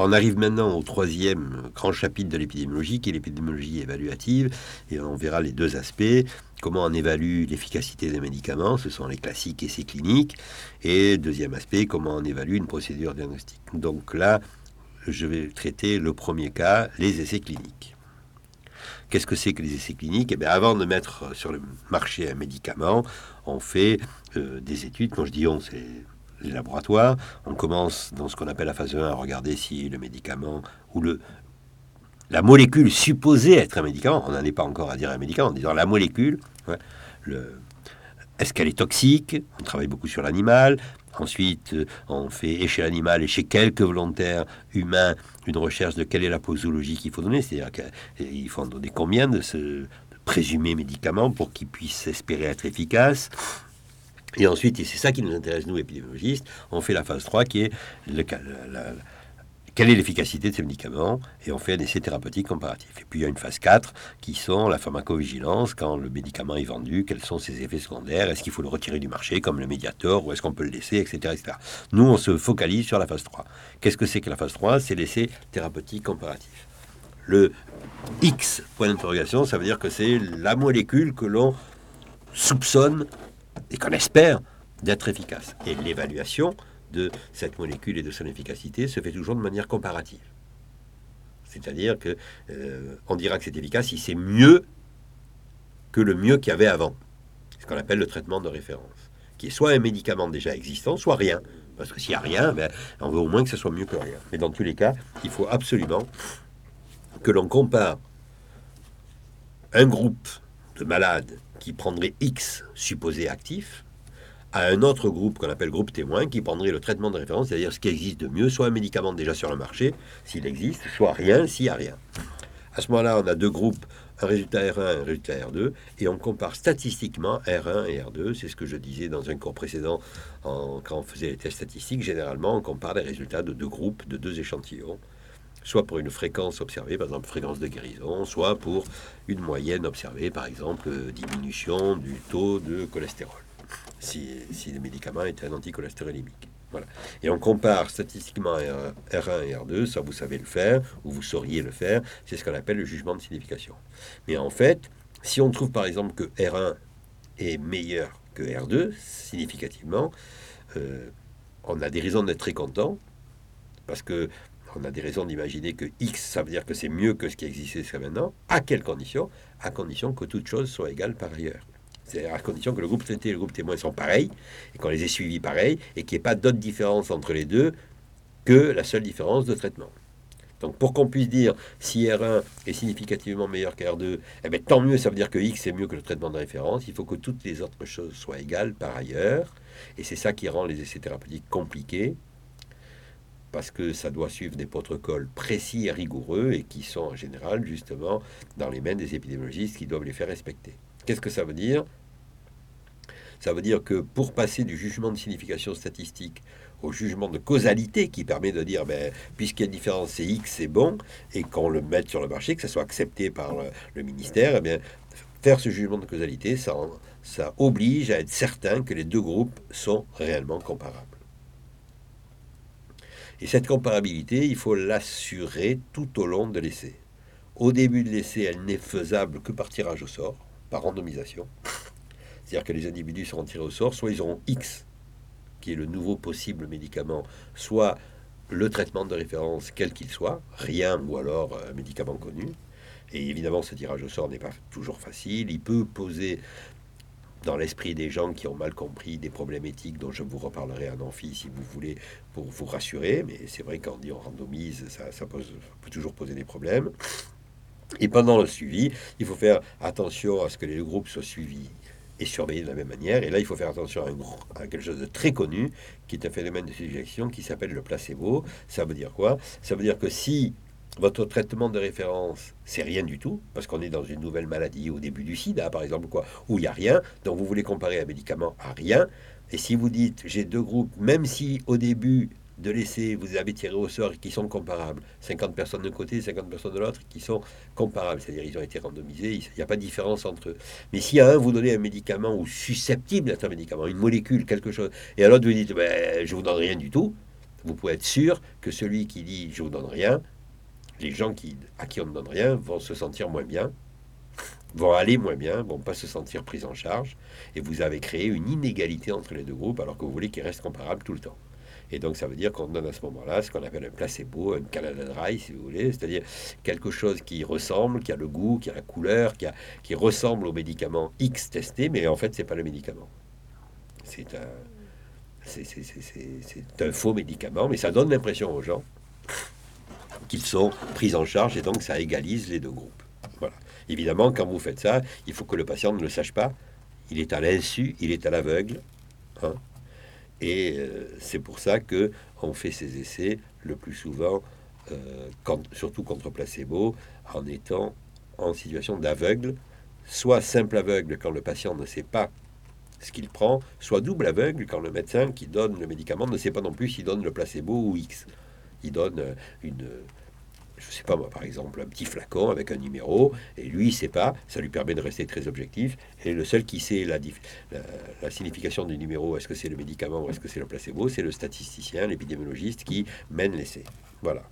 On arrive maintenant au troisième grand chapitre de l'épidémiologie, qui est l'épidémiologie évaluative, et on verra les deux aspects. Comment on évalue l'efficacité des médicaments, ce sont les classiques essais cliniques, et deuxième aspect, comment on évalue une procédure diagnostique. Donc là, je vais traiter le premier cas, les essais cliniques. Qu'est-ce que c'est que les essais cliniques? Eh bien, avant de mettre sur le marché un médicament, on fait euh, des études. Quand je dis on, c'est les laboratoires. On commence dans ce qu'on appelle la phase 1 à regarder si le médicament ou le la molécule supposée être un médicament, on n'en est pas encore à dire un médicament, en disant la molécule, le, est-ce qu'elle est toxique? On travaille beaucoup sur l'animal. Ensuite, euh, on fait et chez l'animal et chez quelques volontaires humains une recherche de quelle est la posologie qu'il faut donner, c'est-à-dire qu'il faut en donner combien de ce présumé médicament pour qu'il puisse espérer être efficace. Et ensuite, et c'est ça qui nous intéresse, nous, épidémiologistes, on fait la phase 3 qui est le, quelle est l'efficacité de ces médicaments et on fait un essai thérapeutique comparatif. Et puis il y a une phase 4 qui sont la pharmacovigilance, quand le médicament est vendu, quels sont ses effets secondaires, est-ce qu'il faut le retirer du marché comme le médiator ou est-ce qu'on peut le laisser, etc., etc. Nous, on se focalise sur la phase 3. Qu'est-ce que c'est que la phase 3 C'est l'essai thérapeutique comparatif. Le X, point d'interrogation, ça veut dire que c'est la molécule que l'on soupçonne et qu'on espère d'être efficace. Et l'évaluation, de cette molécule et de son efficacité se fait toujours de manière comparative. C'est-à-dire que euh, on dira que c'est efficace si c'est mieux que le mieux qu'il y avait avant. Ce qu'on appelle le traitement de référence, qui est soit un médicament déjà existant, soit rien. Parce que s'il n'y a rien, ben, on veut au moins que ce soit mieux que rien. Mais dans tous les cas, il faut absolument que l'on compare un groupe de malades qui prendrait X supposé actif à un autre groupe qu'on appelle groupe témoin qui prendrait le traitement de référence, c'est-à-dire ce qui existe de mieux, soit un médicament déjà sur le marché, s'il existe, soit rien, s'il n'y a rien. À ce moment-là, on a deux groupes, un résultat R1 et un résultat R2, et on compare statistiquement R1 et R2. C'est ce que je disais dans un cours précédent quand on faisait les tests statistiques. Généralement, on compare les résultats de deux groupes, de deux échantillons, soit pour une fréquence observée, par exemple fréquence de guérison, soit pour une moyenne observée, par exemple diminution du taux de cholestérol si, le médicament est un anticholestérolémique. Voilà. Et on compare statistiquement R1 et R2, ça vous savez le faire, ou vous sauriez le faire, c'est ce qu'on appelle le jugement de signification. Mais en fait, si on trouve par exemple que R1 est meilleur que R2, significativement, euh, on a des raisons d'être très content, parce que on a des raisons d'imaginer que X, ça veut dire que c'est mieux que ce qui existait jusqu'à maintenant. À quelles conditions? À condition que toutes choses soient égales par ailleurs. C'est à condition que le groupe traité et le groupe témoin sont pareils, et qu'on les ait suivis pareils, et qu'il n'y ait pas d'autre différence entre les deux que la seule différence de traitement. Donc pour qu'on puisse dire si R1 est significativement meilleur qu'R2, eh bien, tant mieux, ça veut dire que X est mieux que le traitement de référence. Il faut que toutes les autres choses soient égales par ailleurs. Et c'est ça qui rend les essais thérapeutiques compliqués, parce que ça doit suivre des protocoles précis et rigoureux, et qui sont en général justement dans les mains des épidémiologistes qui doivent les faire respecter. Qu'est-ce que ça veut dire? Ça veut dire que pour passer du jugement de signification statistique au jugement de causalité qui permet de dire, ben, puisqu'il y a une différence, c'est X, c'est bon, et qu'on le mette sur le marché, que ça soit accepté par le, ministère, eh bien, faire ce jugement de causalité, ça, ça oblige à être certain que les deux groupes sont réellement comparables. Et cette comparabilité, il faut l'assurer tout au long de l'essai. Au début de l'essai, elle n'est faisable que par tirage au sort par randomisation. C'est-à-dire que les individus seront tirés au sort, soit ils auront X, qui est le nouveau possible médicament, soit le traitement de référence, quel qu'il soit, rien ou alors un médicament connu. Et évidemment, ce tirage au sort n'est pas toujours facile. Il peut poser dans l'esprit des gens qui ont mal compris des problèmes éthiques dont je vous reparlerai en amphi si vous voulez pour vous rassurer. Mais c'est vrai qu'en dit on randomise, ça, ça peut toujours poser des problèmes. Et pendant le suivi, il faut faire attention à ce que les groupes soient suivis et surveillés de la même manière. Et là, il faut faire attention à, quelque chose de très connu, qui est un phénomène de suggestion qui s'appelle le placebo. Ça veut dire quoi? Ça veut dire que si votre traitement de référence, c'est rien du tout, parce qu'on est dans une nouvelle maladie au début du sida, par exemple, quoi, où il n'y a rien, donc vous voulez comparer un médicament à rien, et si vous dites j'ai deux groupes, même si au début de laisser, vous avez tiré au sort qui sont comparables. 50 personnes d'un côté, 50 personnes de l'autre qui sont comparables. C'est-à-dire ils ont été randomisés, il n'y a pas de différence entre eux. Mais si à un, vous donnez un médicament ou susceptible d'être un médicament, une molécule, quelque chose, et à l'autre, vous dites, ben, je vous donne rien du tout, vous pouvez être sûr que celui qui dit je vous donne rien, les gens qui, à qui on ne donne rien vont se sentir moins bien, vont aller moins bien, vont pas se sentir pris en charge, et vous avez créé une inégalité entre les deux groupes alors que vous voulez qu'ils restent comparables tout le temps. Et donc ça veut dire qu'on donne à ce moment-là ce qu'on appelle un placebo, un Canada Dry, si vous voulez, c'est-à-dire quelque chose qui ressemble, qui a le goût, qui a la couleur, qui, a, qui ressemble au médicament X testé, mais en fait c'est pas le médicament. C'est un, c'est un faux médicament, mais ça donne l'impression aux gens qu'ils sont pris en charge et donc ça égalise les deux groupes. Voilà. Évidemment, quand vous faites ça, il faut que le patient ne le sache pas. Il est à l'insu, il est à l'aveugle. Hein. Et euh, c'est pour ça que on fait ces essais le plus souvent, euh, surtout contre placebo, en étant en situation d'aveugle, soit simple aveugle quand le patient ne sait pas ce qu'il prend, soit double aveugle quand le médecin qui donne le médicament ne sait pas non plus s'il donne le placebo ou X. Il donne euh, une, je sais pas moi, par exemple, un petit flacon avec un numéro, et lui, il sait pas, ça lui permet de rester très objectif, et le seul qui sait la, la, signification du numéro, est-ce que c'est le médicament ou est-ce que c'est le placebo, c'est le statisticien, l'épidémiologiste qui mène l'essai. Voilà.